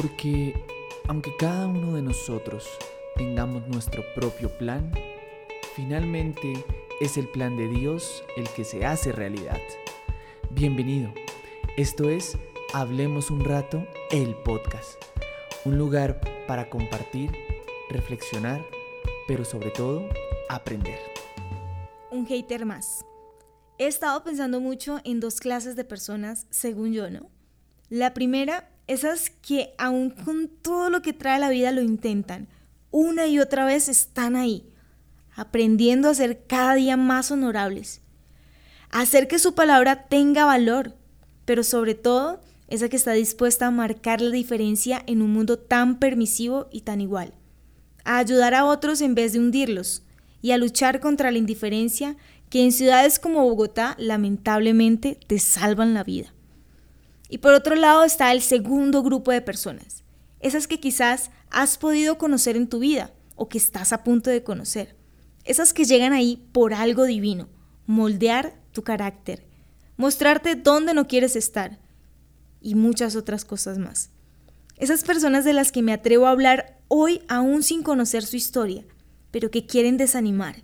Porque aunque cada uno de nosotros tengamos nuestro propio plan, finalmente es el plan de Dios el que se hace realidad. Bienvenido. Esto es Hablemos un rato, el podcast. Un lugar para compartir, reflexionar, pero sobre todo aprender. Un hater más. He estado pensando mucho en dos clases de personas, según yo, ¿no? La primera, esas que aún con todo lo que trae la vida lo intentan. Una y otra vez están ahí, aprendiendo a ser cada día más honorables. A hacer que su palabra tenga valor, pero sobre todo esa que está dispuesta a marcar la diferencia en un mundo tan permisivo y tan igual, a ayudar a otros en vez de hundirlos y a luchar contra la indiferencia que en ciudades como Bogotá lamentablemente te salvan la vida. Y por otro lado está el segundo grupo de personas, esas que quizás has podido conocer en tu vida o que estás a punto de conocer, esas que llegan ahí por algo divino, moldear tu carácter, mostrarte dónde no quieres estar, y muchas otras cosas más. Esas personas de las que me atrevo a hablar hoy aún sin conocer su historia, pero que quieren desanimar,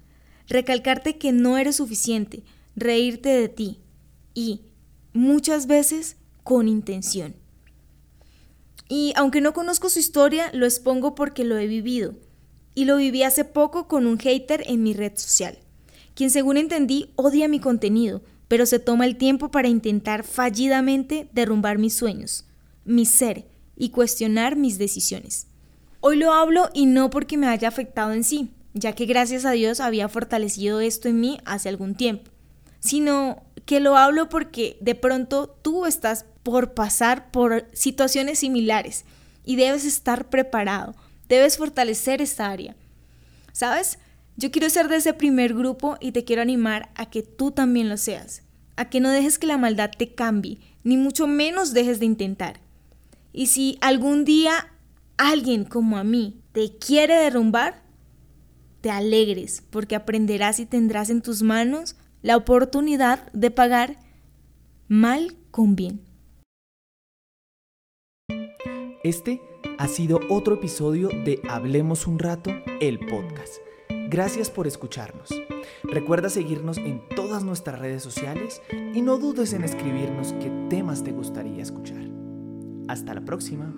recalcarte que no eres suficiente, reírte de ti y, muchas veces, con intención. Y aunque no conozco su historia, lo expongo porque lo he vivido. Y lo viví hace poco con un hater en mi red social, quien según entendí odia mi contenido, pero se toma el tiempo para intentar fallidamente derrumbar mis sueños, mi ser y cuestionar mis decisiones. Hoy lo hablo y no porque me haya afectado en sí, ya que gracias a Dios había fortalecido esto en mí hace algún tiempo, sino que lo hablo porque de pronto tú estás por pasar por situaciones similares y debes estar preparado, debes fortalecer esta área. ¿Sabes? Yo quiero ser de ese primer grupo y te quiero animar a que tú también lo seas, a que no dejes que la maldad te cambie, ni mucho menos dejes de intentar. Y si algún día alguien como a mí te quiere derrumbar, te alegres porque aprenderás y tendrás en tus manos la oportunidad de pagar mal con bien. Este ha sido otro episodio de Hablemos un rato, el podcast. Gracias por escucharnos. Recuerda seguirnos en todas nuestras redes sociales y no dudes en escribirnos qué temas te gustaría escuchar. Hasta la próxima.